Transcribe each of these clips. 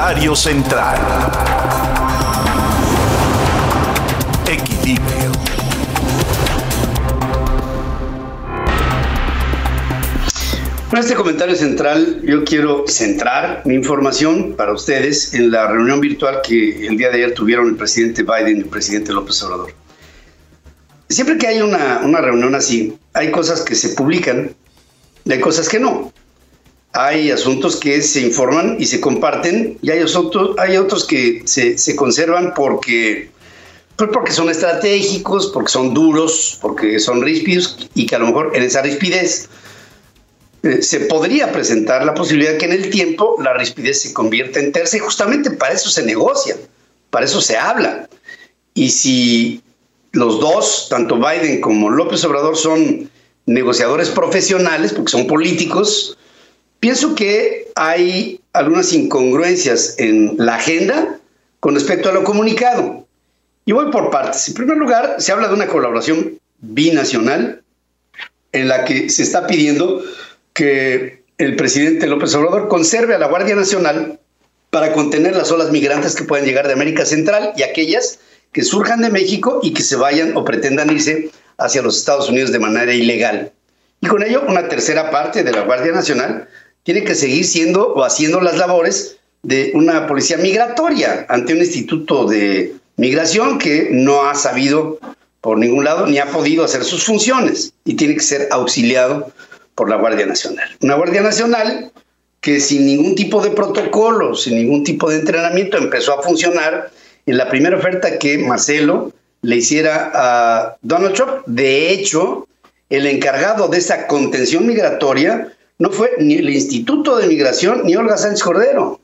Comentario central. Equilibrio. En este comentario central yo quiero centrar mi información para ustedes en la reunión virtual que el día de ayer tuvieron el presidente Biden y el presidente López Obrador. Siempre que hay una, una reunión así, hay cosas que se publican y hay cosas que no. Hay asuntos que se informan y se comparten y hay otros, hay otros que se, se conservan porque, pues porque son estratégicos, porque son duros, porque son ríspidos y que a lo mejor en esa rispidez eh, se podría presentar la posibilidad que en el tiempo la rispidez se convierta en tercia y justamente para eso se negocia, para eso se habla. Y si los dos, tanto Biden como López Obrador, son negociadores profesionales, porque son políticos, pienso que hay algunas incongruencias en la agenda con respecto a lo comunicado. Y voy por partes. En primer lugar, se habla de una colaboración binacional en la que se está pidiendo que el presidente López Obrador conserve a la Guardia Nacional para contener las olas migrantes que puedan llegar de América Central y aquellas que surjan de México y que se vayan o pretendan irse hacia los Estados Unidos de manera ilegal. Y con ello, una tercera parte de la Guardia Nacional tiene que seguir siendo o haciendo las labores de una policía migratoria ante un instituto de migración que no ha sabido por ningún lado ni ha podido hacer sus funciones y tiene que ser auxiliado por la Guardia Nacional. Una Guardia Nacional que sin ningún tipo de protocolo, sin ningún tipo de entrenamiento, empezó a funcionar en la primera oferta que Marcelo le hiciera a Donald Trump. De hecho, el encargado de esa contención migratoria no fue ni el Instituto de Migración ni Olga Sánchez Cordero.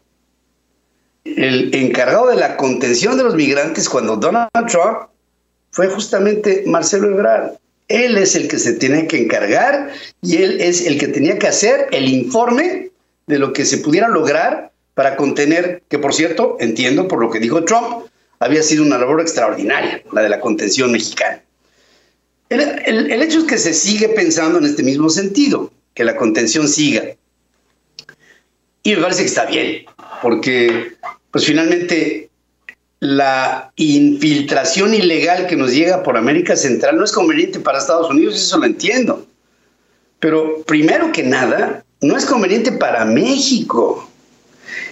El encargado de la contención de los migrantes cuando Donald Trump fue justamente Marcelo Ebrard. Él es el que se tiene que encargar y él es el que tenía que hacer el informe de lo que se pudiera lograr para contener, que por cierto, entiendo por lo que dijo Trump, había sido una labor extraordinaria, la de la contención mexicana. El, el, hecho es que se sigue pensando en este mismo sentido, que la contención siga. Y me parece que está bien, porque pues finalmente la infiltración ilegal que nos llega por América Central no es conveniente para Estados Unidos, eso lo entiendo. Pero primero que nada, no es conveniente para México.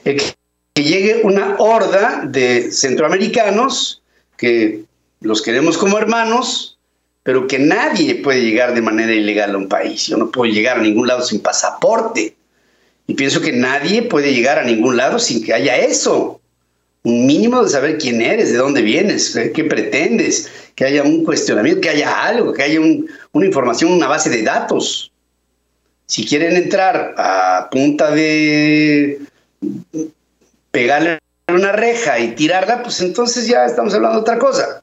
Que, llegue una horda de centroamericanos que los queremos como hermanos, pero que nadie puede llegar de manera ilegal a un país. Yo no puedo llegar a ningún lado sin pasaporte. Y pienso que nadie puede llegar a ningún lado sin que haya eso un mínimo de saber quién eres, de dónde vienes, qué pretendes, que haya un cuestionamiento, que haya algo, que haya una información, una base de datos. Si quieren entrar a punta de pegarle una reja y tirarla, pues entonces ya estamos hablando de otra cosa.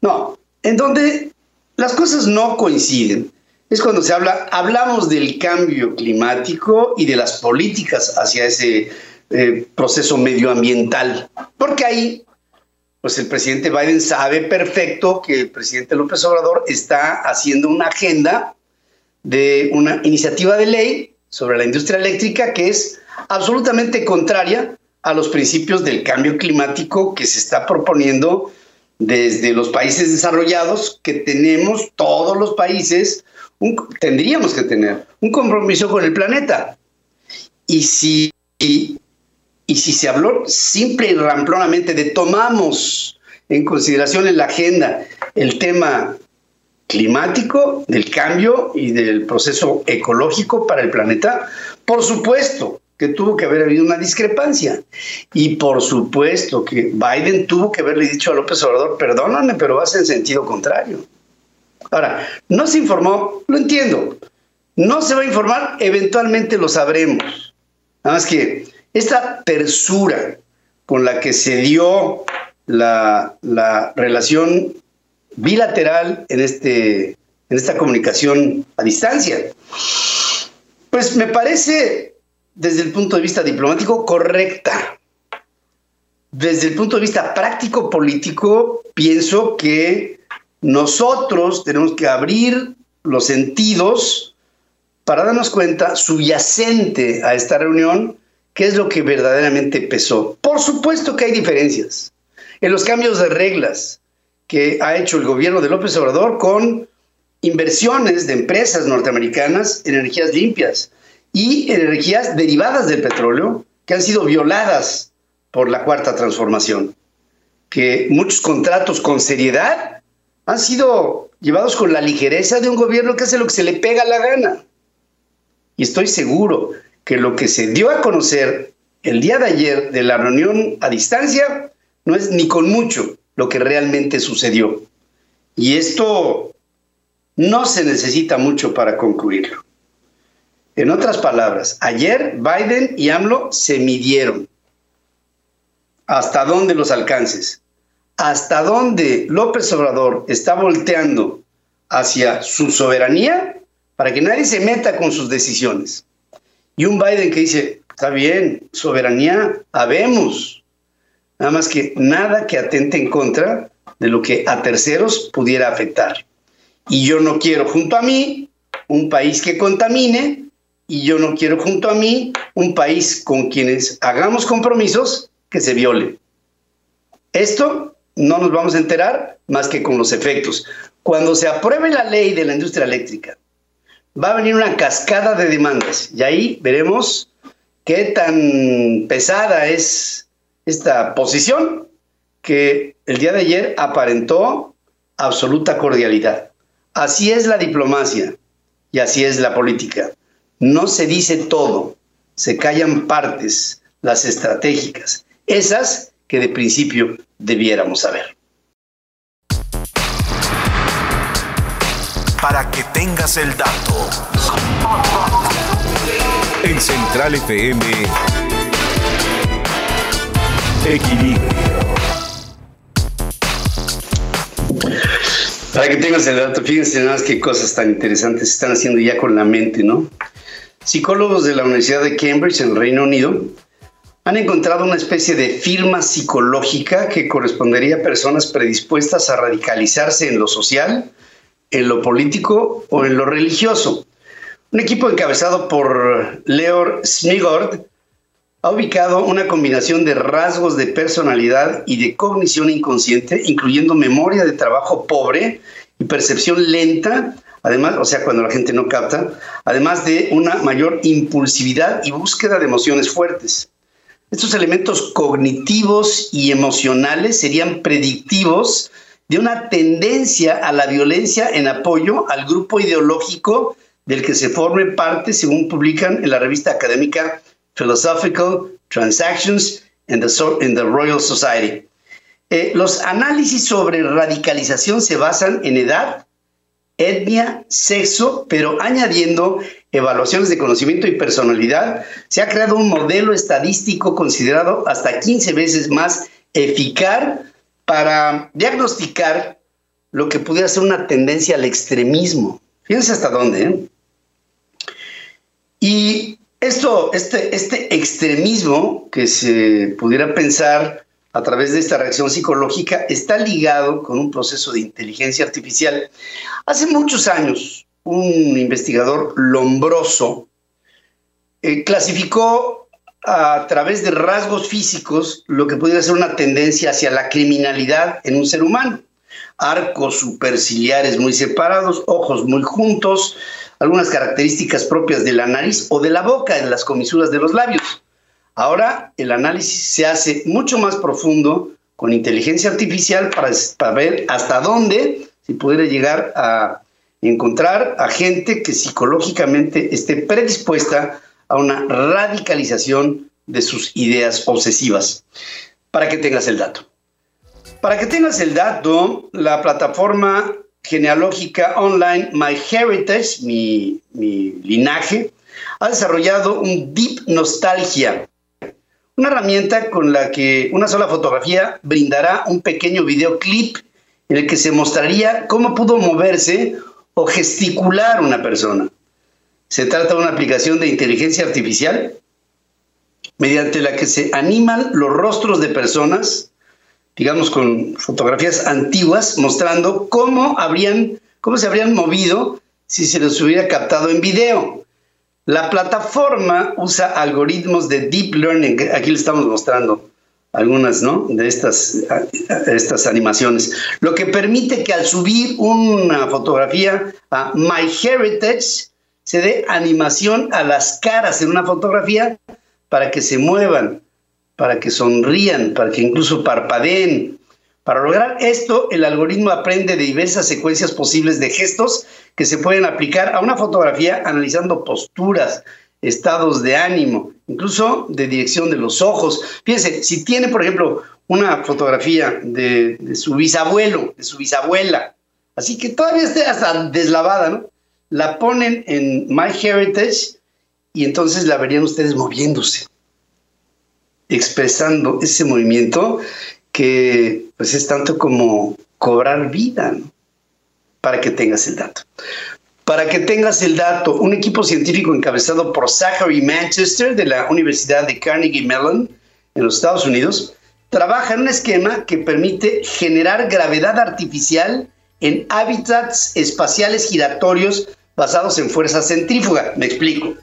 No, en donde las cosas no coinciden. Es cuando se habla, hablamos del cambio climático y de las políticas hacia ese eh, proceso medioambiental, porque ahí, pues el presidente Biden sabe perfecto que el presidente López Obrador está haciendo una agenda de una iniciativa de ley sobre la industria eléctrica que es absolutamente contraria a los principios del cambio climático que se está proponiendo desde los países desarrollados, que tenemos todos los países, tendríamos que tener un compromiso con el planeta. Y si y si se habló simple y ramplonamente de tomamos en consideración en la agenda el tema climático, del cambio y del proceso ecológico para el planeta, por supuesto que tuvo que haber habido una discrepancia. Y por supuesto que Biden tuvo que haberle dicho a López Obrador, perdóname, pero vas en sentido contrario. Ahora, no se informó, lo entiendo. No se va a informar, eventualmente lo sabremos. Nada más que esta tersura con la que se dio la, relación bilateral en, este, en esta comunicación a distancia, pues me parece desde el punto de vista diplomático correcta. Desde el punto de vista práctico político, pienso que nosotros tenemos que abrir los sentidos para darnos cuenta subyacente a esta reunión ¿qué es lo que verdaderamente pesó? Por supuesto que hay diferencias en los cambios de reglas que ha hecho el gobierno de López Obrador con inversiones de empresas norteamericanas en energías limpias y en energías derivadas del petróleo que han sido violadas por la cuarta transformación. Que muchos contratos con seriedad han sido llevados con la ligereza de un gobierno que hace lo que se le pega la gana. Y estoy seguro que lo que se dio a conocer el día de ayer de la reunión a distancia no es ni con mucho lo que realmente sucedió. Y esto no se necesita mucho para concluirlo. En otras palabras, ayer Biden y AMLO se midieron. ¿Hasta dónde los alcances? ¿Hasta dónde López Obrador está volteando hacia su soberanía para que nadie se meta con sus decisiones? Y un Biden que dice, está bien, soberanía, habemos. Nada más que nada que atente en contra de lo que a terceros pudiera afectar. Y yo no quiero junto a mí un país que contamine y yo no quiero junto a mí un país con quienes hagamos compromisos que se violen. Esto no nos vamos a enterar más que con los efectos. Cuando se apruebe la ley de la industria eléctrica, va a venir una cascada de demandas y ahí veremos qué tan pesada es esta posición que el día de ayer aparentó absoluta cordialidad. Así es la diplomacia y así es la política. No se dice todo, se callan partes, las estratégicas, esas que de principio debiéramos saber. Para que tengas el dato. En Central FM, Equilibrio. Para que tengas el dato, fíjense nada más qué cosas tan interesantes están haciendo ya con la mente, ¿no? Psicólogos de la Universidad de Cambridge en el Reino Unido han encontrado una especie de firma psicológica que correspondería a personas predispuestas a radicalizarse en lo social, en lo político o en lo religioso. Un equipo encabezado por Leor Smigord ha ubicado una combinación de rasgos de personalidad y de cognición inconsciente, incluyendo memoria de trabajo pobre y percepción lenta, además, o sea, cuando la gente no capta, además de una mayor impulsividad y búsqueda de emociones fuertes. Estos elementos cognitivos y emocionales serían predictivos de una tendencia a la violencia en apoyo al grupo ideológico del que se forme parte, según publican en la revista académica Philosophical Transactions in the, Royal Society. Eh, los análisis sobre radicalización se basan en edad, etnia, sexo, pero añadiendo evaluaciones de conocimiento y personalidad, se ha creado un modelo estadístico considerado hasta 15 veces más eficaz para diagnosticar lo que pudiera ser una tendencia al extremismo. Fíjense hasta dónde. ¿eh? Y esto, este, este extremismo que se pudiera pensar a través de esta reacción psicológica está ligado con un proceso de inteligencia artificial. Hace muchos años, un investigador lombroso eh, clasificó a través de rasgos físicos lo que pudiera ser una tendencia hacia la criminalidad en un ser humano. Arcos superciliares muy separados, ojos muy juntos, algunas características propias de la nariz o de la boca en las comisuras de los labios. Ahora el análisis se hace mucho más profundo con inteligencia artificial para, ver hasta dónde se pudiera llegar a encontrar a gente que psicológicamente esté predispuesta a una radicalización de sus ideas obsesivas. Para que tengas el dato. Para que tengas el dato, la plataforma genealógica online MyHeritage, mi, mi linaje, ha desarrollado un Deep Nostalgia, una herramienta con la que una sola fotografía brindará un pequeño videoclip en el que se mostraría cómo pudo moverse o gesticular una persona. Se trata de una aplicación de inteligencia artificial mediante la que se animan los rostros de personas digamos, con fotografías antiguas mostrando cómo habrían, cómo se habrían movido si se los hubiera captado en video. La plataforma usa algoritmos de deep learning, aquí le estamos mostrando algunas ¿no? de estas, estas animaciones, lo que permite que al subir una fotografía a MyHeritage se dé animación a las caras en una fotografía para que se muevan, para que sonrían, para que incluso parpadeen. Para lograr esto, el algoritmo aprende de diversas secuencias posibles de gestos que se pueden aplicar a una fotografía analizando posturas, estados de ánimo, incluso de dirección de los ojos. Fíjense, si tiene, por ejemplo, una fotografía de, su bisabuelo, de su bisabuela, así que todavía esté hasta deslavada, ¿no? La ponen en MyHeritage y entonces la verían ustedes moviéndose, expresando ese movimiento que pues es tanto como cobrar vida, ¿no? Para que tengas el dato. Para que tengas el dato, un equipo científico encabezado por Zachary Manchester de la Universidad de Carnegie Mellon en los Estados Unidos trabaja en un esquema que permite generar gravedad artificial en hábitats espaciales giratorios basados en fuerza centrífuga. Me explico.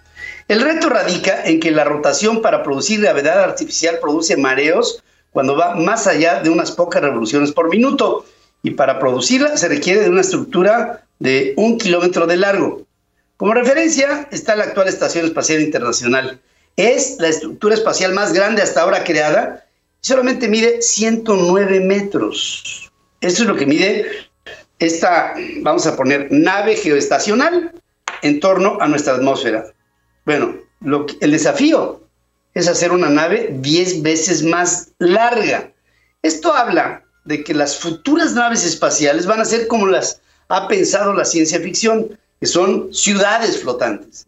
El reto radica en que la rotación para producir gravedad artificial produce mareos cuando va más allá de unas pocas revoluciones por minuto y para producirla se requiere de una estructura de un kilómetro de largo. Como referencia está la actual Estación Espacial Internacional. Es la estructura espacial más grande hasta ahora creada y solamente mide 109 metros. Esto es lo que mide esta, vamos a poner, nave geoestacional en torno a nuestra atmósfera. Bueno, el desafío es hacer una nave 10 veces más larga. Esto habla de que las futuras naves espaciales van a ser como las ha pensado la ciencia ficción, que son ciudades flotantes,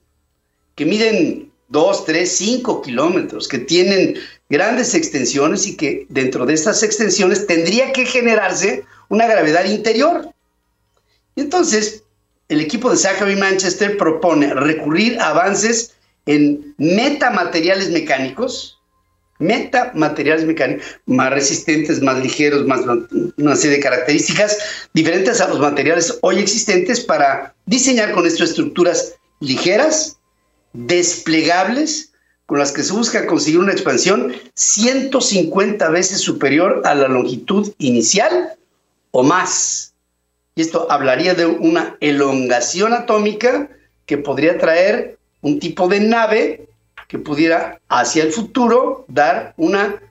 que miden 2, 3, 5 kilómetros, que tienen grandes extensiones y que dentro de estas extensiones tendría que generarse una gravedad interior. Y entonces, el equipo de Zachary Manchester propone recurrir a avances en metamateriales mecánicos, metamateriales mecánicos más resistentes, más ligeros, más una serie de características diferentes a los materiales hoy existentes para diseñar con esto estructuras ligeras, desplegables, con las que se busca conseguir una expansión 150 veces superior a la longitud inicial o más. Y esto hablaría de una elongación atómica que podría traer un tipo de nave que pudiera hacia el futuro dar una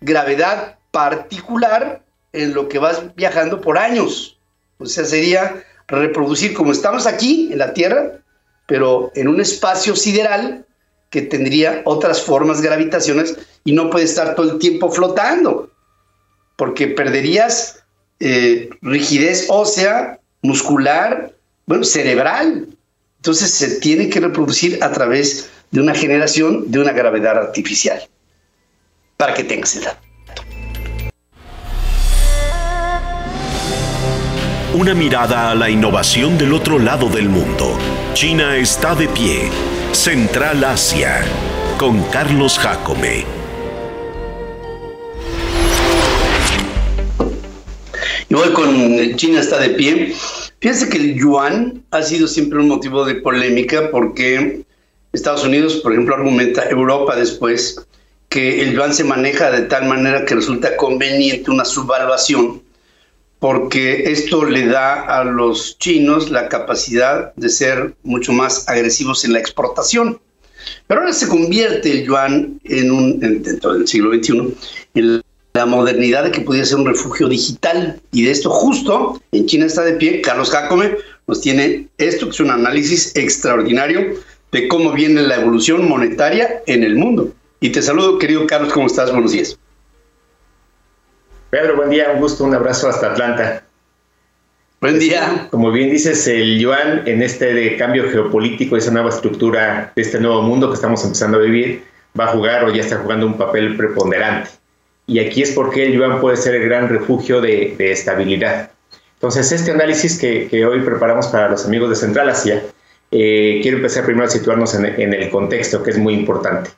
gravedad particular en lo que vas viajando por años. O sea, sería reproducir como estamos aquí en la Tierra, pero en un espacio sideral que tendría otras formas gravitacionales y no puede estar todo el tiempo flotando, porque perderías eh, rigidez ósea, muscular, bueno, cerebral. Entonces se tiene que reproducir a través de una generación de una gravedad artificial. Para que tengas el dato. Una mirada a la innovación del otro lado del mundo. China está de pie. Central Asia. Con Carlos Jacome. Igual con China está de pie. Fíjense que el yuan ha sido siempre un motivo de polémica porque Estados Unidos, por ejemplo, argumenta, Europa después, que el yuan se maneja de tal manera que resulta conveniente una subvaluación, porque esto le da a los chinos la capacidad de ser mucho más agresivos en la exportación. Pero ahora se convierte el yuan en un, dentro del siglo XXI, en la modernidad de que pudiera ser un refugio digital. Y de esto justo en China está de pie Carlos Jacome, nos tiene esto, que es un análisis extraordinario de cómo viene la evolución monetaria en el mundo. Y te saludo, querido Carlos, ¿cómo estás? Buenos días. Pedro, buen día, un gusto, un abrazo hasta Atlanta. Buen día. Como bien dices, el yuan en este cambio geopolítico, esa nueva estructura de este nuevo mundo que estamos empezando a vivir, va a jugar o ya está jugando un papel preponderante. Y aquí es porque el yuan puede ser el gran refugio de, estabilidad. Entonces, este análisis que, que hoy preparamos para los amigos de Central Asia eh, quiero empezar primero a situarnos en, el contexto, que es muy importante.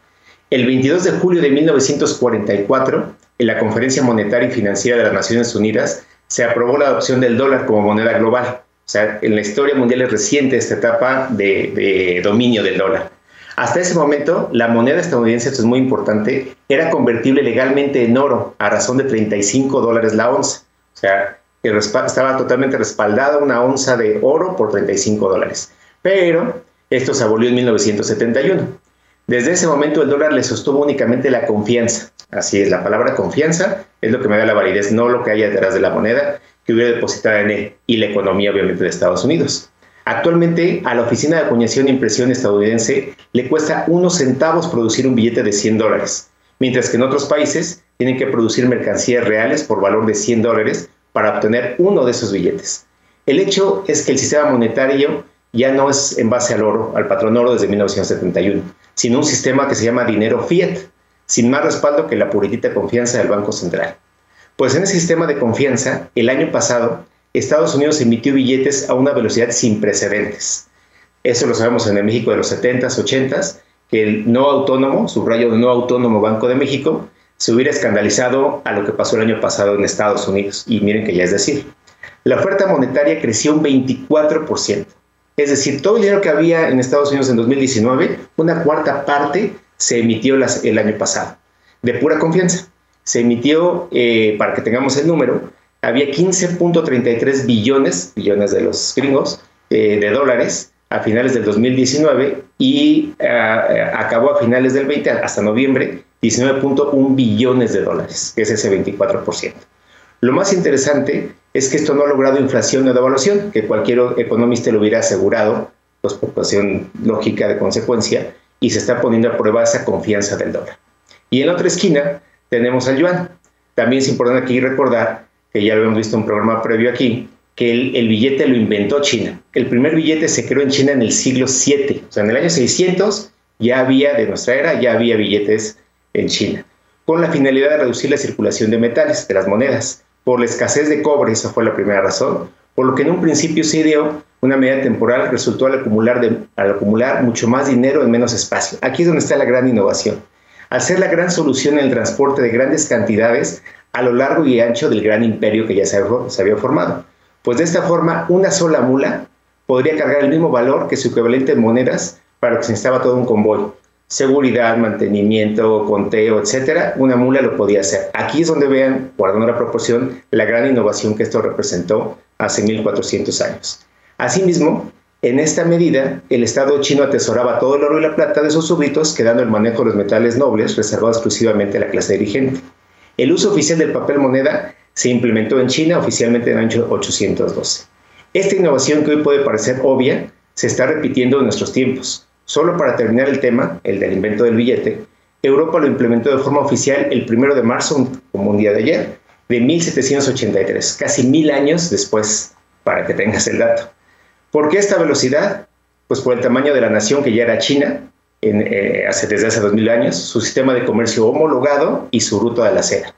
El 22 de julio de 1944, en la Conferencia Monetaria y Financiera de las Naciones Unidas, se aprobó la adopción del dólar como moneda global. O sea, en la historia mundial es reciente esta etapa de, de dominio del dólar. Hasta ese momento, la moneda estadounidense, esto es muy importante, era convertible legalmente en oro a razón de 35 dólares la onza. O sea, estaba totalmente respaldada una onza de oro por 35 dólares. Pero esto se abolió en 1971. Desde ese momento el dólar le sostuvo únicamente la confianza. Así es, la palabra confianza es lo que me da la validez, no lo que haya detrás de la moneda que hubiera depositada en él y la economía obviamente de Estados Unidos. Actualmente a la Oficina de Acuñación e Impresión estadounidense le cuesta unos centavos producir un billete de 100 dólares, mientras que en otros países tienen que producir mercancías reales por valor de 100 dólares para obtener uno de esos billetes. El hecho es que el sistema monetario ya no es en base al oro, al patrón oro desde 1971, sino un sistema que se llama dinero fiat, sin más respaldo que la puritita confianza del Banco Central. Pues en ese sistema de confianza, el año pasado, Estados Unidos emitió billetes a una velocidad sin precedentes. Eso lo sabemos en el México de los 70s, 80s, que el no autónomo, subrayo no autónomo Banco de México, se hubiera escandalizado a lo que pasó el año pasado en Estados Unidos. Y miren que ya es decir, la oferta monetaria creció un 24%. Es decir, todo el dinero que había en Estados Unidos en 2019, una cuarta parte se emitió el año pasado, de pura confianza. Se emitió, eh, para que tengamos el número, había 15.33 billones, billones de los gringos, eh, de dólares a finales del 2019 y eh, acabó a finales del 20, hasta noviembre, 19.1 billones de dólares, que es ese 24%. Lo más interesante es que esto no ha logrado inflación o devaluación, que cualquier economista lo hubiera asegurado, pues por cuestión lógica de consecuencia, y se está poniendo a prueba esa confianza del dólar. Y en la otra esquina tenemos al yuan. También es importante aquí recordar, que ya lo hemos visto en un programa previo aquí, que el, el, billete lo inventó China. El primer billete se creó en China en el siglo VII, o sea, en el año 600 ya había, de nuestra era, ya había billetes en China, con la finalidad de reducir la circulación de metales, de las monedas por la escasez de cobre, esa fue la primera razón, por lo que en un principio se dio una medida temporal resultó al acumular, al acumular mucho más dinero en menos espacio. Aquí es donde está la gran innovación. Al ser la gran solución en el transporte de grandes cantidades a lo largo y ancho del gran imperio que ya se había formado. Pues de esta forma, una sola mula podría cargar el mismo valor que su equivalente en monedas para que se necesitaba todo un convoy seguridad, mantenimiento, conteo, etcétera, una mula lo podía hacer. Aquí es donde vean, guardando la proporción, la gran innovación que esto representó hace 1400 años. Asimismo, en esta medida, el Estado chino atesoraba todo el oro y la plata de sus súbditos, quedando el manejo de los metales nobles reservado exclusivamente a la clase dirigente. El uso oficial del papel moneda se implementó en China oficialmente en el año 812. Esta innovación que hoy puede parecer obvia, se está repitiendo en nuestros tiempos. Solo para terminar el tema, el del invento del billete, Europa lo implementó de forma oficial el 1 de marzo, como un día de ayer, de 1783, casi mil años después, para que tengas el dato. ¿Por qué esta velocidad? Pues por el tamaño de la nación que ya era China eh, hace, desde hace 2000 años, su sistema de comercio homologado y su ruta de la seda.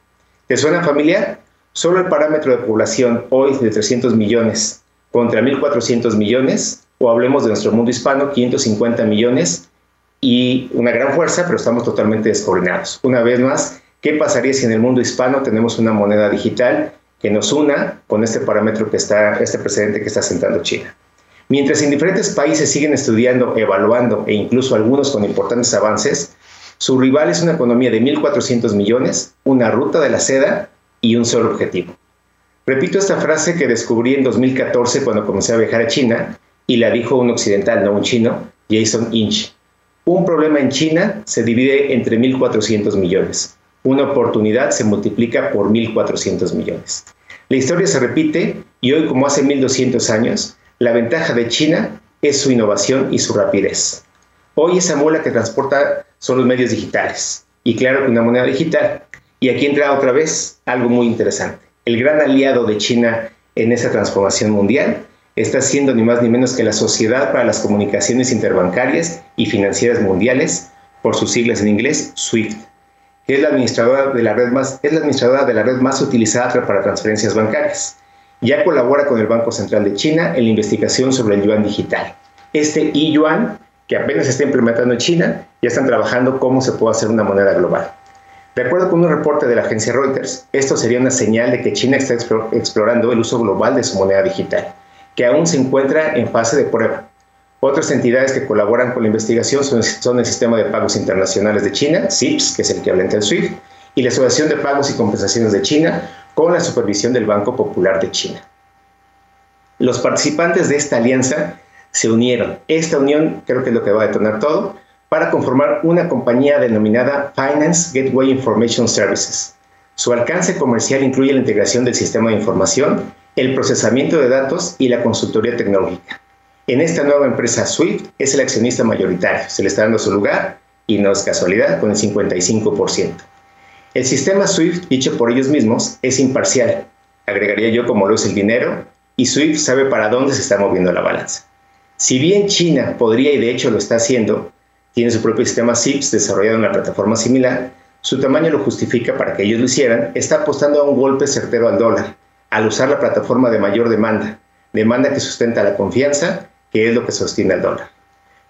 ¿Te suena familiar? Solo el parámetro de población hoy de 300 millones contra 1.400 millones o hablemos de nuestro mundo hispano, 550 millones y una gran fuerza, pero estamos totalmente descoordinados. Una vez más, ¿qué pasaría si en el mundo hispano tenemos una moneda digital que nos una con este parámetro que está, este precedente que está sentando China? Mientras en diferentes países siguen estudiando, evaluando e incluso algunos con importantes avances, su rival es una economía de 1.400 millones, una ruta de la seda y un solo objetivo. Repito esta frase que descubrí en 2014 cuando comencé a viajar a China y la dijo un occidental, no un chino, Jason Inch. Un problema en China se divide entre 1.400 millones. Una oportunidad se multiplica por 1.400 millones. La historia se repite y hoy, como hace 1.200 años, la ventaja de China es su innovación y su rapidez. Hoy esa mula que transporta son los medios digitales y claro, una moneda digital. Y aquí entra otra vez algo muy interesante. El gran aliado de China en esa transformación mundial está siendo ni más ni menos que la Sociedad para las Comunicaciones Interbancarias y Financieras Mundiales, por sus siglas en inglés, SWIFT, que es la administradora de la red más, es la administradora de la red más utilizada para transferencias bancarias. Ya colabora con el Banco Central de China en la investigación sobre el yuan digital. Este e-yuan, que apenas se está implementando en China, ya están trabajando cómo se puede hacer una moneda global. De acuerdo con un reporte de la agencia Reuters, esto sería una señal de que China está explorando el uso global de su moneda digital que aún se encuentra en fase de prueba. Otras entidades que colaboran con la investigación son, el Sistema de Pagos Internacionales de China, SIPS, que es el que habla el SWIFT, y la Asociación de Pagos y Compensaciones de China, con la supervisión del Banco Popular de China. Los participantes de esta alianza se unieron. Esta unión creo que es lo que va a detonar todo para conformar una compañía denominada Finance Gateway Information Services. Su alcance comercial incluye la integración del sistema de información, el procesamiento de datos y la consultoría tecnológica. En esta nueva empresa Swift es el accionista mayoritario, se le está dando su lugar y no es casualidad, con el 55%. El sistema SWIFT, dicho por ellos mismos, es imparcial, agregaría yo como lo es el dinero, y SWIFT sabe para dónde se está moviendo la balanza. Si bien China podría y de hecho lo está haciendo, tiene su propio sistema SIPS desarrollado en una plataforma similar, su tamaño lo justifica para que ellos lo hicieran, está apostando a un golpe certero al dólar, al usar la plataforma de mayor demanda, demanda que sustenta la confianza, que es lo que sostiene al dólar.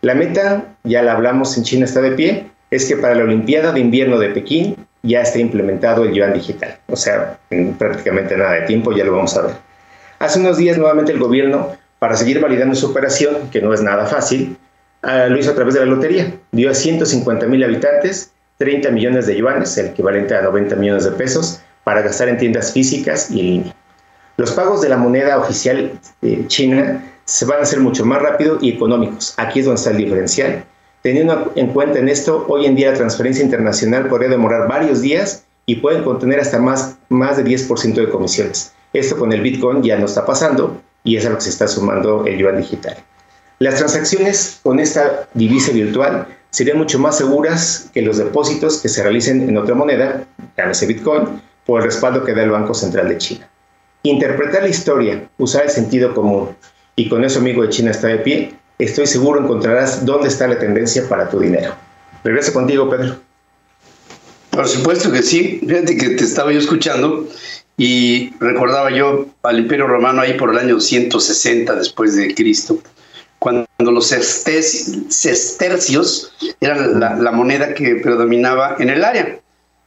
La meta, ya la hablamos en China está de pie, es que para la Olimpiada de Invierno de Pekín ya esté implementado el yuan digital. O sea, en prácticamente nada de tiempo ya lo vamos a ver. Hace unos días nuevamente el gobierno, para seguir validando su operación, que no es nada fácil, ah, lo hizo a través de la lotería. Dio a 150 mil habitantes 30 millones de yuanes, el equivalente a 90 millones de pesos, para gastar en tiendas físicas y en línea. Los pagos de la moneda oficial china se van a hacer mucho más rápido y económicos. Aquí es donde está el diferencial. Teniendo en cuenta en esto, hoy en día la transferencia internacional podría demorar varios días y pueden contener hasta más, más de 10% de comisiones. Esto con el Bitcoin ya no está pasando y es a lo que se está sumando el yuan digital. Las transacciones con esta divisa virtual serían mucho más seguras que los depósitos que se realicen en otra moneda, llámese Bitcoin, por el respaldo que da el Banco Central de China. Interpretar la historia, usar el sentido común, y con eso, amigo de China está de pie, estoy seguro encontrarás dónde está la tendencia para tu dinero. Regreso contigo, Pedro. Por supuesto que sí. Fíjate que te estaba yo escuchando y recordaba yo al Imperio Romano ahí por el año 160 después de Cristo, cuando los sestercios eran la, moneda que predominaba en el área.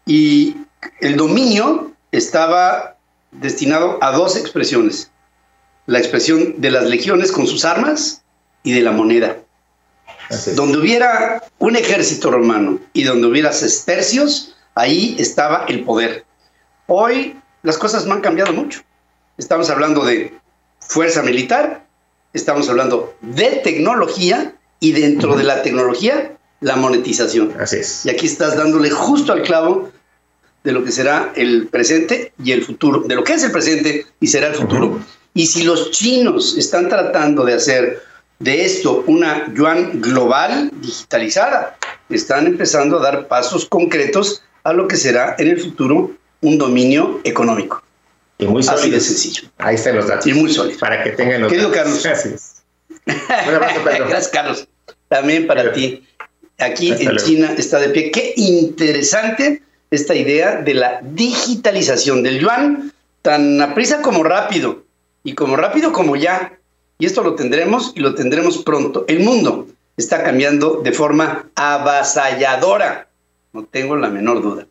Y el dominio estaba destinado a dos expresiones. La expresión de las legiones con sus armas y de la moneda. Donde hubiera un ejército romano y donde hubiera sestercios, ahí estaba el poder. Hoy las cosas no han cambiado mucho. Estamos hablando de fuerza militar, estamos hablando de tecnología y dentro de la tecnología, la monetización. Así es. Y aquí estás dándole justo al clavo de lo que será el presente y el futuro, de lo que es el presente y será el futuro. Y si los chinos están tratando de hacer de esto una yuan global digitalizada, están empezando a dar pasos concretos a lo que será en el futuro un dominio económico. Y muy sólido. Así de sencillo. Ahí están los datos. Y muy sólido. Para que tengan los Querido Carlos. Gracias. Gracias, Carlos. También para ti. Aquí en China está de pie. Qué interesante esta idea de la digitalización del yuan, tan a prisa como rápido, y como rápido como ya. Y esto lo tendremos y lo tendremos pronto. El mundo está cambiando de forma avasalladora. No tengo la menor duda.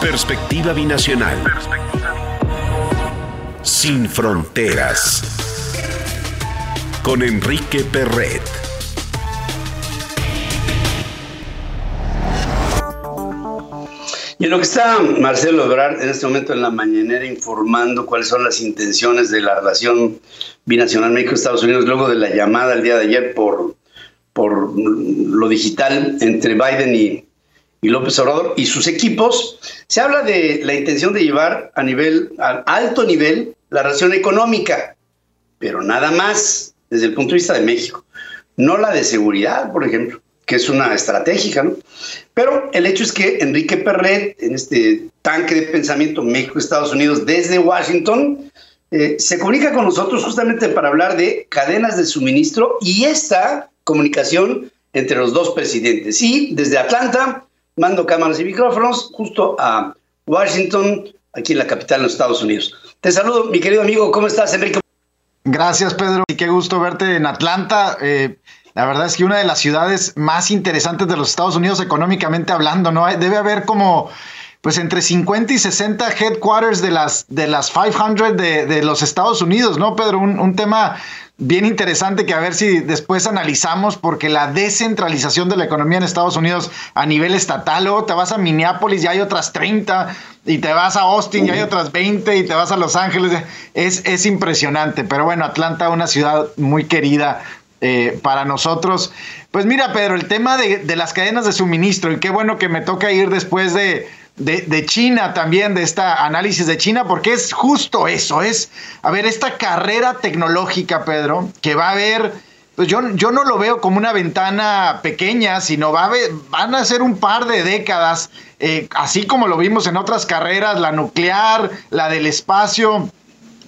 Perspectiva binacional. Sin fronteras. Con Enrique Perret. Y en lo que está Marcelo Ebrard en este momento en la mañanera informando cuáles son las intenciones de la relación binacional México-Estados Unidos luego de la llamada el día de ayer por, por lo digital entre Biden y, y López Obrador y sus equipos, se habla de la intención de llevar a nivel, a alto nivel, la relación económica, pero nada más desde el punto de vista de México, no la de seguridad, por ejemplo, que es una estratégica, ¿no? Pero el hecho es que Enrique Perret, en este tanque de pensamiento México-Estados Unidos desde Washington, eh, se comunica con nosotros justamente para hablar de cadenas de suministro y esta comunicación entre los dos presidentes. Y desde Atlanta, mando cámaras y micrófonos justo a Washington, aquí en la capital de los Estados Unidos. Te saludo, mi querido amigo, ¿cómo estás, Enrique? Gracias, Pedro, y qué gusto verte en Atlanta. Eh, la verdad es que una de las ciudades más interesantes de los Estados Unidos económicamente hablando, ¿no? Debe haber como pues entre 50 y 60 headquarters de las, de las 500 de, de los Estados Unidos, ¿no, Pedro? Un, un tema bien interesante que a ver si después analizamos, porque la descentralización de la economía en Estados Unidos a nivel estatal, luego te vas a Minneapolis y hay otras 30, y te vas a Austin y hay otras 20, y te vas a Los Ángeles, es, es impresionante, pero bueno, Atlanta, una ciudad muy querida eh, para nosotros. Pues mira, Pedro, el tema de, las cadenas de suministro, y qué bueno que me toca ir después de de, China también, de esta análisis de China, porque es justo eso, es, a ver, esta carrera tecnológica, Pedro, que va a haber, pues yo, yo no lo veo como una ventana pequeña, sino va a van a ser un par de décadas, eh, así como lo vimos en otras carreras, la nuclear, la del espacio,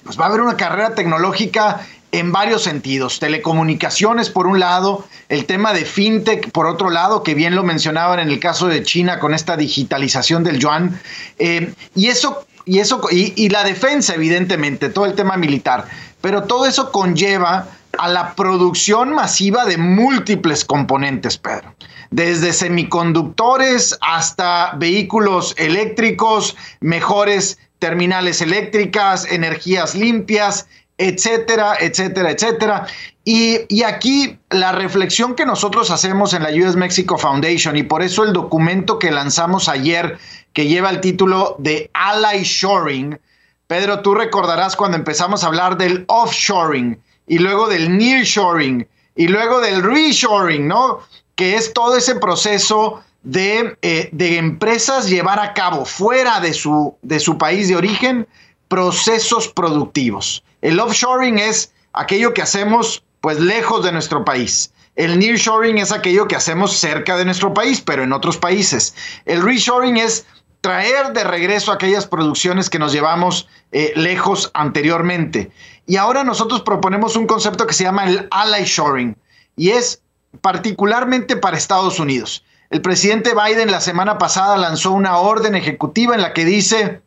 pues va a haber una carrera tecnológica en varios sentidos. Telecomunicaciones por un lado, el tema de fintech por otro lado, que bien lo mencionaban en el caso de China con esta digitalización del yuan, eh, y eso, y eso, y, la defensa, evidentemente, todo el tema militar. Pero todo eso conlleva a la producción masiva de múltiples componentes, Pedro. Desde semiconductores hasta vehículos eléctricos, mejores terminales eléctricas, energías limpias, etcétera, etcétera, etcétera. Y, aquí la reflexión que nosotros hacemos en la US Mexico Foundation y por eso el documento que lanzamos ayer que lleva el título de Ally Shoring. Pedro, tú recordarás cuando empezamos a hablar del offshoring y luego del nearshoring y luego del reshoring, ¿no? Que es todo ese proceso de, eh, de empresas llevar a cabo fuera de su, de su país de origen procesos productivos. El offshoring es aquello que hacemos pues lejos de nuestro país. El nearshoring es aquello que hacemos cerca de nuestro país, pero en otros países. El reshoring es traer de regreso aquellas producciones que nos llevamos eh, lejos anteriormente. Y ahora nosotros proponemos un concepto que se llama el ally shoring y es particularmente para Estados Unidos. El presidente Biden la semana pasada lanzó una orden ejecutiva en la que dice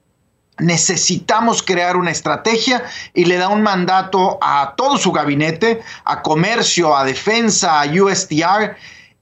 necesitamos crear una estrategia y le da un mandato a todo su gabinete, a comercio, a defensa, a USTR,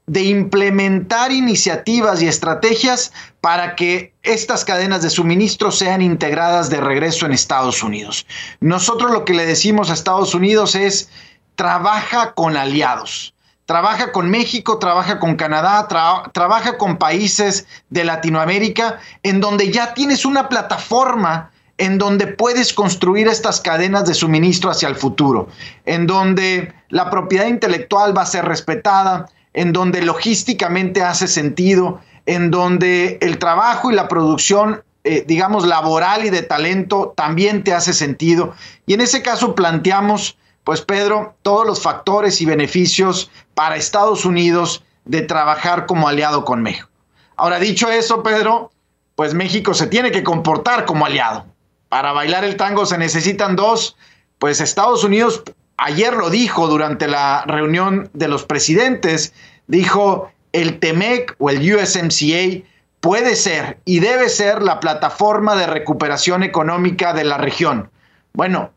de implementar iniciativas y estrategias para que estas cadenas de suministro sean integradas de regreso en Estados Unidos. Nosotros lo que le decimos a Estados Unidos es, trabaja con aliados trabaja con México, trabaja con Canadá, trabaja con países de Latinoamérica, en donde ya tienes una plataforma en donde puedes construir estas cadenas de suministro hacia el futuro, en donde la propiedad intelectual va a ser respetada, en donde logísticamente hace sentido, en donde el trabajo y la producción, eh, digamos, laboral y de talento también te hace sentido. Y en ese caso planteamos pues Pedro, todos los factores y beneficios para Estados Unidos de trabajar como aliado con México. Ahora, dicho eso, Pedro, pues México se tiene que comportar como aliado. Para bailar el tango se necesitan dos, pues Estados Unidos ayer lo dijo durante la reunión de los presidentes, dijo el TEMEC o el USMCA puede ser y debe ser la plataforma de recuperación económica de la región. Bueno,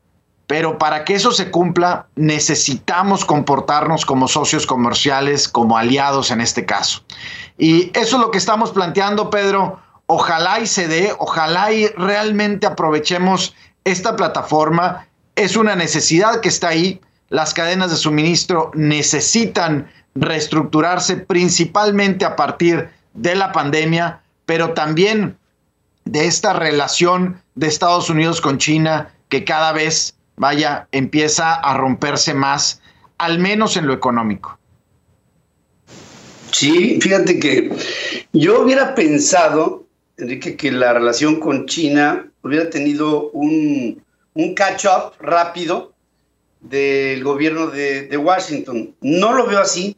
pero para que eso se cumpla, necesitamos comportarnos como socios comerciales, como aliados en este caso. Y eso es lo que estamos planteando, Pedro. Ojalá y se dé, ojalá y realmente aprovechemos esta plataforma. Es una necesidad que está ahí. Las cadenas de suministro necesitan reestructurarse principalmente a partir de la pandemia, pero también de esta relación de Estados Unidos con China que cada vez vaya, empieza a romperse más, al menos en lo económico. Sí, fíjate que yo hubiera pensado, Enrique, que la relación con China hubiera tenido un, catch-up rápido del gobierno de, de, Washington. No lo veo así.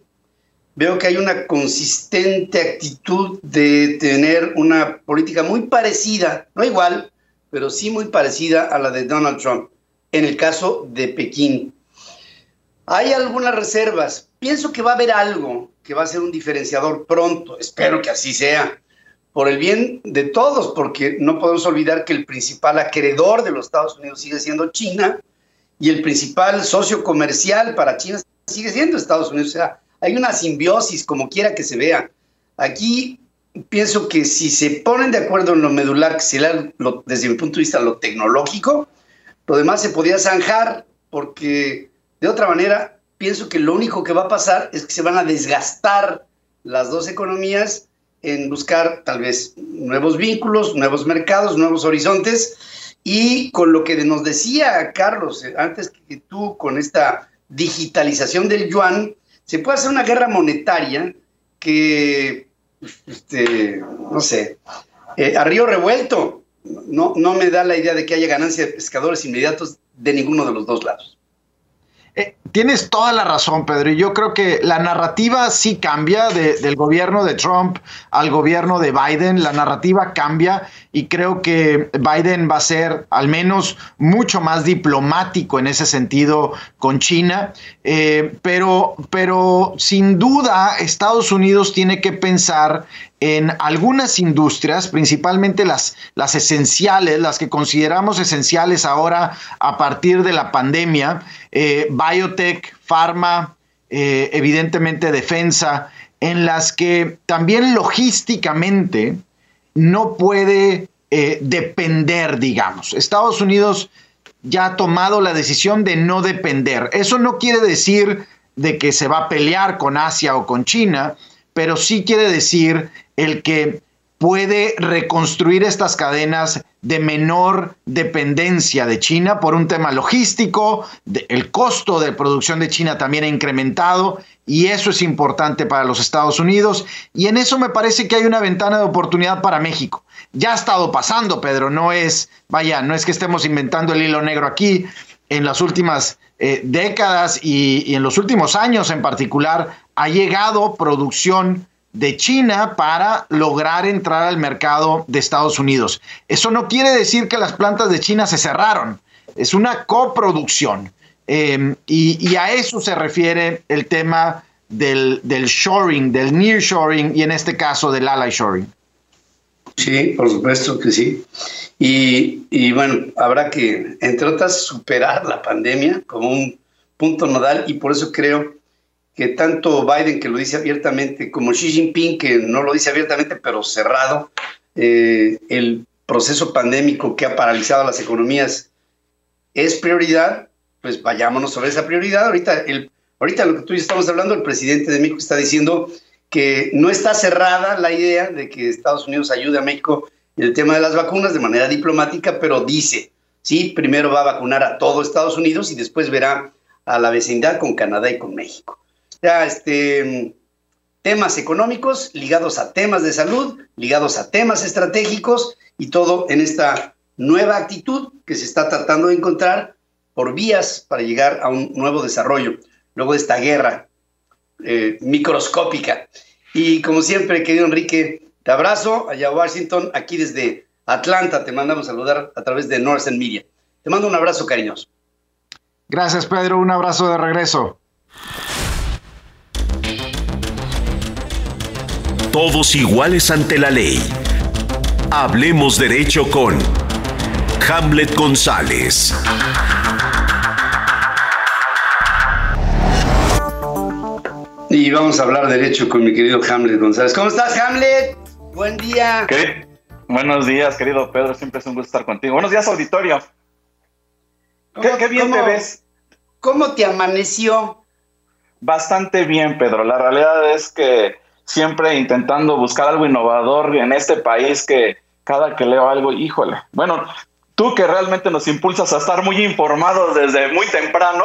Veo que hay una consistente actitud de tener una política muy parecida, no igual, pero sí muy parecida a la de Donald Trump en el caso de Pekín. Hay algunas reservas. Pienso que va a haber algo que va a ser un diferenciador pronto. Espero que así sea. Por el bien de todos, porque no podemos olvidar que el principal acreedor de los Estados Unidos sigue siendo China y el principal socio comercial para China sigue siendo Estados Unidos. O sea, hay una simbiosis, como quiera que se vea. Aquí pienso que si se ponen de acuerdo en lo medular, que será desde mi punto de vista lo tecnológico, lo demás se podía zanjar, porque de otra manera pienso que lo único que va a pasar es que se van a desgastar las dos economías en buscar tal vez nuevos vínculos, nuevos mercados, nuevos horizontes. Y con lo que nos decía Carlos eh, antes que tú, con esta digitalización del yuan, se puede hacer una guerra monetaria que, este, no sé, eh, a río revuelto. No, no me da la idea de que haya ganancia de pescadores inmediatos de ninguno de los dos lados. Eh, tienes toda la razón, Pedro. Y yo creo que la narrativa sí cambia del gobierno de Trump al gobierno de Biden. La narrativa cambia y creo que Biden va a ser al menos mucho más diplomático en ese sentido con China. Eh, pero, pero sin duda Estados Unidos tiene que pensar en algunas industrias, principalmente las, las esenciales, las que consideramos esenciales ahora a partir de la pandemia, eh, pharma, eh, evidentemente defensa, en las que también logísticamente no puede eh, depender, digamos. Estados Unidos ya ha tomado la decisión de no depender. Eso no quiere decir de que se va a pelear con Asia o con China, pero sí quiere decir el que puede reconstruir estas cadenas de menor dependencia de China por un tema logístico, el costo de producción de China también ha incrementado y eso es importante para los Estados Unidos y en eso me parece que hay una ventana de oportunidad para México. Ya ha estado pasando, Pedro, no es, vaya, no es que estemos inventando el hilo negro aquí. En las últimas eh, décadas y en los últimos años en particular ha llegado producción de China para lograr entrar al mercado de Estados Unidos. Eso no quiere decir que las plantas de China se cerraron, es una coproducción. Em, y, a eso se refiere el tema del, del shoring, del nearshoring y en este caso del ally shoring. Sí, por supuesto que sí. Y, y, bueno, habrá que, entre otras, superar la pandemia como un punto nodal y por eso creo que tanto Biden, que lo dice abiertamente, como Xi Jinping, que no lo dice abiertamente, pero cerrado, eh, el proceso pandémico que ha paralizado las economías es prioridad, pues vayámonos sobre esa prioridad. Ahorita, el, ahorita lo que tú y yo estamos hablando, el presidente de México está diciendo que no está cerrada la idea de que Estados Unidos ayude a México en el tema de las vacunas de manera diplomática, pero dice, sí, primero va a vacunar a todo Estados Unidos y después verá a la vecindad con Canadá y con México este, temas económicos ligados a temas de salud, ligados a temas estratégicos y todo en esta nueva actitud que se está tratando de encontrar por vías para llegar a un nuevo desarrollo, luego de esta guerra eh, microscópica. Y como siempre, querido Enrique, te abrazo allá a Washington, aquí desde Atlanta, te mandamos saludar a través de Northern Media. Te mando un abrazo cariñoso. Gracias, Pedro, un abrazo de regreso. Todos iguales ante la ley. Hablemos derecho con Hamlet González. Y vamos a hablar derecho con mi querido Hamlet González. ¿Cómo estás, Hamlet? Buen día. Buenos días, querido Pedro. Siempre es un gusto estar contigo. Buenos días, auditorio. ¿Qué, bien te ves? ¿Cómo te amaneció? Bastante bien, Pedro. La realidad es que siempre intentando buscar algo innovador en este país que cada que leo algo, híjole, bueno, tú que realmente nos impulsas a estar muy informados desde muy temprano,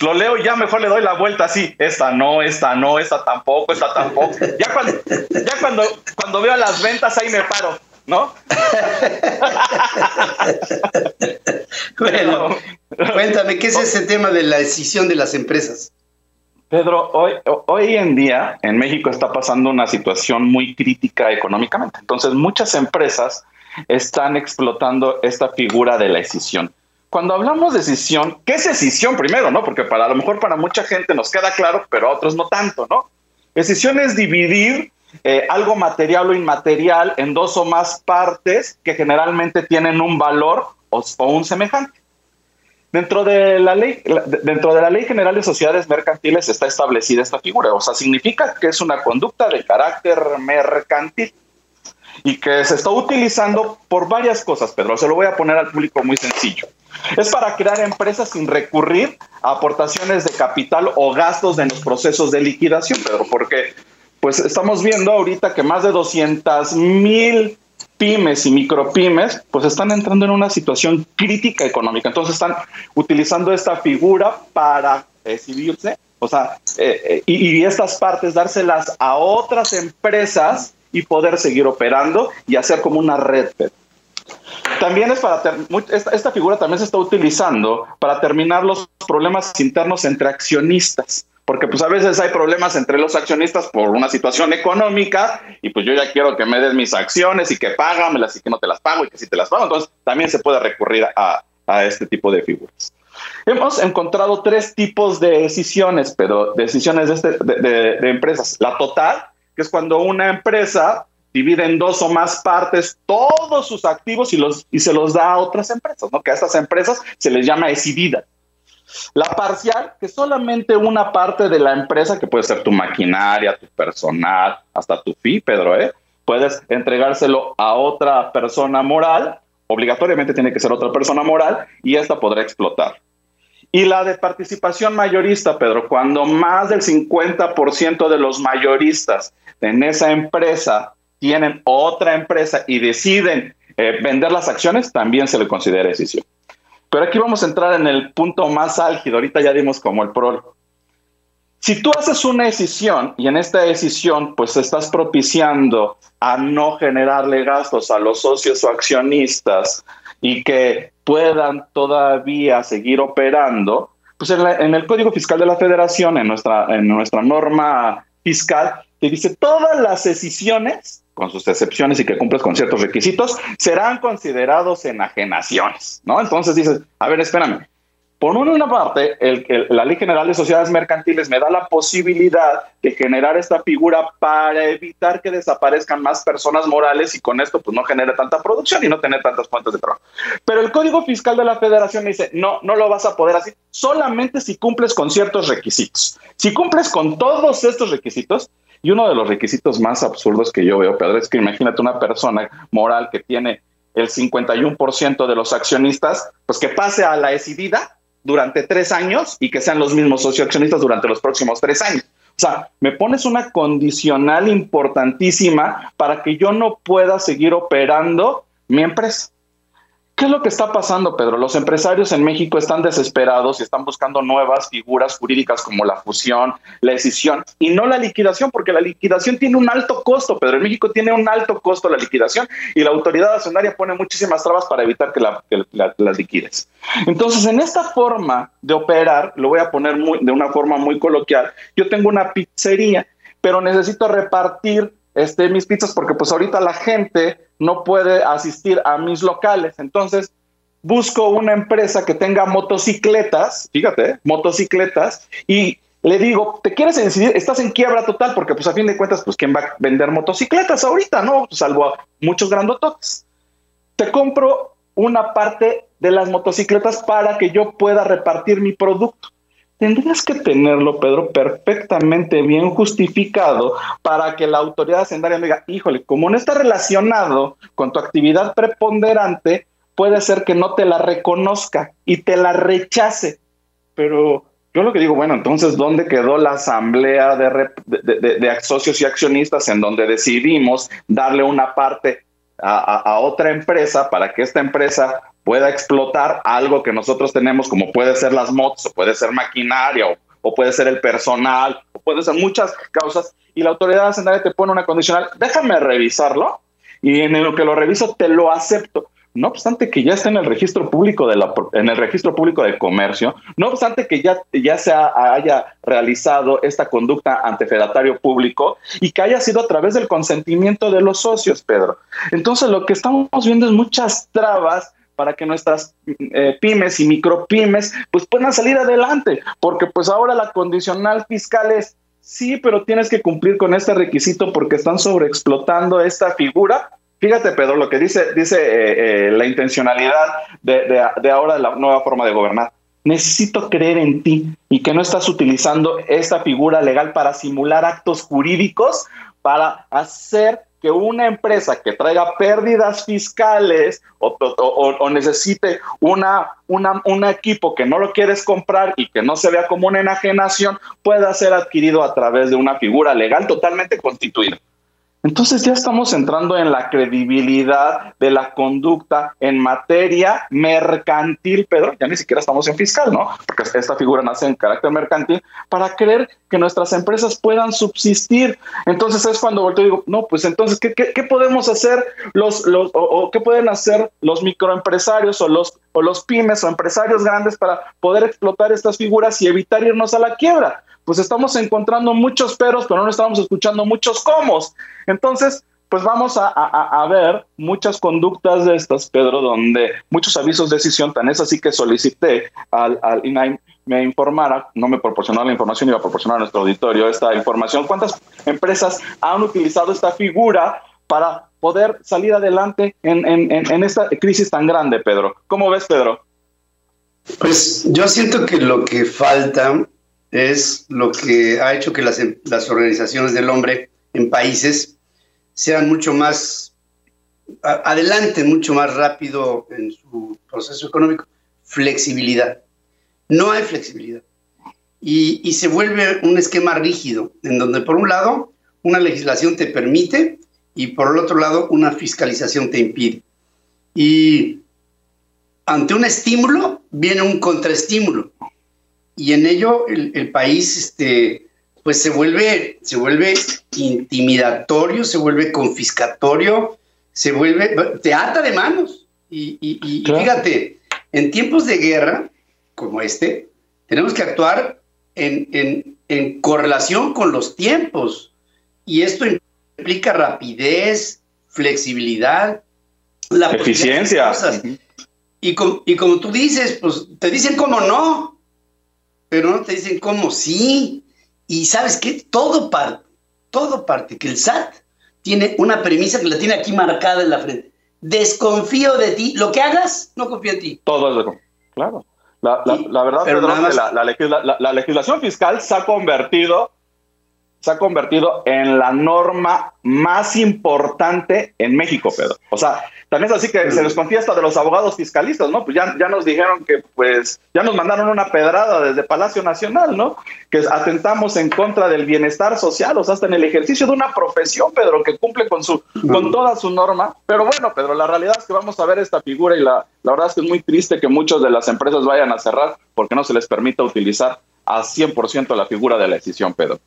lo leo y ya mejor le doy la vuelta así, esta no, esta no, esta tampoco, esta tampoco. Ya cuando, ya cuando, cuando veo las ventas ahí me paro, ¿no? bueno, cuéntame, ¿qué es ese tema de la decisión de las empresas? Pedro, hoy, hoy en día en México está pasando una situación muy crítica económicamente. Entonces, muchas empresas están explotando esta figura de la decisión. Cuando hablamos de decisión, ¿qué es decisión primero, no? Porque para a lo mejor para mucha gente nos queda claro, pero a otros no tanto, ¿no? Decisión es dividir eh, algo material o inmaterial en dos o más partes que generalmente tienen un valor o un semejante. Dentro de la ley, dentro de la ley general de sociedades mercantiles está establecida esta figura, o sea, significa que es una conducta de carácter mercantil. y que se está utilizando por varias cosas, Pedro. Se lo voy a poner al público muy sencillo. Es para crear empresas sin recurrir a aportaciones de capital o gastos en los procesos de liquidación, Pedro, porque pues estamos viendo ahorita que más de 200 mil pymes y micropymes pues están entrando en una situación crítica económica. Entonces están utilizando esta figura para decidirse, o sea, eh, eh, y, y estas partes dárselas a otras empresas y poder seguir operando y hacer como una red. También es para, esta, esta figura también se está utilizando para terminar los problemas internos entre accionistas porque pues a veces hay problemas entre los accionistas por una situación económica y pues yo ya quiero que me des mis acciones y que págamelas y que no te las pago y que si te las pago, entonces también se puede recurrir a, a este tipo de figuras. Hemos encontrado tres tipos de decisiones, pero decisiones de, este, de, de empresas. La total, que es cuando una empresa divide en dos o más partes todos sus activos y, los, y se los da a otras empresas, ¿no? que a estas empresas se les llama decidida. La parcial, que solamente una parte de la empresa, que puede ser tu maquinaria, tu personal, hasta tu fee, Pedro, ¿eh? puedes entregárselo a otra persona moral, obligatoriamente tiene que ser otra persona moral, y esta podrá explotar. Y la de participación mayorista, Pedro, cuando más del 50% de los mayoristas en esa empresa tienen otra empresa y deciden eh, vender las acciones, también se le considera decisión. Pero aquí vamos a entrar en el punto más álgido, ahorita ya dimos como el prólogo. Si tú haces una decisión y en esta decisión pues estás propiciando a no generarle gastos a los socios o accionistas y que puedan todavía seguir operando, pues en, el Código Fiscal de la Federación, en nuestra, en nuestra norma fiscal, te dice todas las decisiones, con sus excepciones y que cumples con ciertos requisitos, serán considerados enajenaciones, ¿no? Entonces dices, a ver, espérame, por una parte, la Ley General de Sociedades Mercantiles me da la posibilidad de generar esta figura para evitar que desaparezcan más personas morales y con esto pues no genere tanta producción y no tener tantas fuentes de trabajo. Pero el Código Fiscal de la Federación me dice, no, no lo vas a poder así, solamente si cumples con ciertos requisitos. Si cumples con todos estos requisitos, y uno de los requisitos más absurdos que yo veo, Pedro, es que imagínate una persona moral que tiene el 51% de los accionistas, pues que pase a la decidida durante tres años y que sean los mismos socioaccionistas durante los próximos tres años. O sea, me pones una condicional importantísima para que yo no pueda seguir operando mi empresa. ¿Qué es lo que está pasando, Pedro? Los empresarios en México están desesperados y están buscando nuevas figuras jurídicas como la fusión, la decisión y no la liquidación, porque la liquidación tiene un alto costo, Pedro. En México tiene un alto costo la liquidación y la autoridad nacional pone muchísimas trabas para evitar que la, las liquides. Entonces, en esta forma de operar, lo voy a poner muy, de una forma muy coloquial, yo tengo una pizzería, pero necesito repartir este, mis pizzas porque pues ahorita la gente no puede asistir a mis locales. Entonces, busco una empresa que tenga motocicletas, fíjate, motocicletas, y le digo, ¿te quieres decidir? Estás en quiebra total porque pues a fin de cuentas, pues ¿quién va a vender motocicletas ahorita? No, salvo a muchos grandototes. Te compro una parte de las motocicletas para que yo pueda repartir mi producto tendrías que tenerlo, Pedro, perfectamente bien justificado para que la autoridad hacendaria me diga, híjole, como no está relacionado con tu actividad preponderante, puede ser que no te la reconozca y te la rechace. Pero yo lo que digo, bueno, entonces, ¿dónde quedó la asamblea de, de, socios y accionistas en donde decidimos darle una parte a, otra empresa para que esta empresa pueda explotar algo que nosotros tenemos, como puede ser las motos, o puede ser maquinaria, o, puede ser el personal, o puede ser muchas causas, y la autoridad hacendaria te pone una condicional, déjame revisarlo, y en lo que lo reviso te lo acepto. No obstante que ya esté en el registro público de la, en el registro público de comercio, no obstante que ya, ya se haya realizado esta conducta ante público y que haya sido a través del consentimiento de los socios, Pedro. Entonces lo que estamos viendo es muchas trabas para que nuestras eh, pymes y micropymes pues puedan salir adelante, porque pues ahora la condicional fiscal es sí, pero tienes que cumplir con este requisito porque están sobreexplotando esta figura. Fíjate, Pedro, lo que dice, dice eh, eh, la intencionalidad de, de, de ahora de la nueva forma de gobernar. Necesito creer en ti y que no estás utilizando esta figura legal para simular actos jurídicos para hacer que una empresa que traiga pérdidas fiscales o, necesite una, una, un equipo que no lo quieres comprar y que no se vea como una enajenación pueda ser adquirido a través de una figura legal totalmente constituida. Entonces ya estamos entrando en la credibilidad de la conducta en materia mercantil, Pedro, ya ni siquiera estamos en fiscal, ¿no? Porque esta figura nace en carácter mercantil para creer que nuestras empresas puedan subsistir. Entonces es cuando volteo y digo, no, pues entonces, ¿qué, podemos hacer los, los o, qué pueden hacer los microempresarios o los, o los pymes o empresarios grandes para poder explotar estas figuras y evitar irnos a la quiebra? Pues estamos encontrando muchos peros, pero no estamos escuchando muchos comos. Entonces, pues vamos a, ver muchas conductas de estas, Pedro, donde muchos avisos de decisión, tan es así que solicité al, al INAI me informara, no me proporcionó la información, iba a proporcionar a nuestro auditorio esta información, cuántas empresas han utilizado esta figura para poder salir adelante en, en esta crisis tan grande, Pedro. ¿Cómo ves, Pedro? Pues yo siento que lo que falta es lo que ha hecho que las, organizaciones del hombre en países sean mucho más adelante, mucho más rápido en su proceso económico. Flexibilidad. No hay flexibilidad. Y, y, se vuelve un esquema rígido, en donde por un lado una legislación te permite y por el otro lado una fiscalización te impide. Y ante un estímulo viene un contraestímulo y en ello el, país este, pues se vuelve, se vuelve intimidatorio, se vuelve confiscatorio, se vuelve, te ata de manos. Y, fíjate, en tiempos de guerra como este, tenemos que actuar en, correlación con los tiempos. Y esto implica rapidez, flexibilidad, la eficiencia. Y, y como tú dices, pues te dicen cómo no pero no te dicen cómo sí. Y sabes qué, todo parte, todo parte, que el SAT tiene una premisa que la tiene aquí marcada en la frente. Desconfío de ti, lo que hagas, no confío en ti. Todo es claro. La, la, verdad es que la, legislación fiscal se ha convertido se ha convertido en la norma más importante en México, Pedro. O sea, también es así que se desconfía hasta de los abogados fiscalistas, ¿no? Pues ya, ya nos dijeron que, pues, ya nos mandaron una pedrada desde Palacio Nacional, ¿no? Que atentamos en contra del bienestar social, o sea, hasta en el ejercicio de una profesión, Pedro, que cumple con su, con toda su norma. Pero bueno, Pedro, la realidad es que vamos a ver esta figura y la, la verdad es que es muy triste que muchas de las empresas vayan a cerrar porque no se les permita utilizar a 100% la figura de la decisión, Pedro.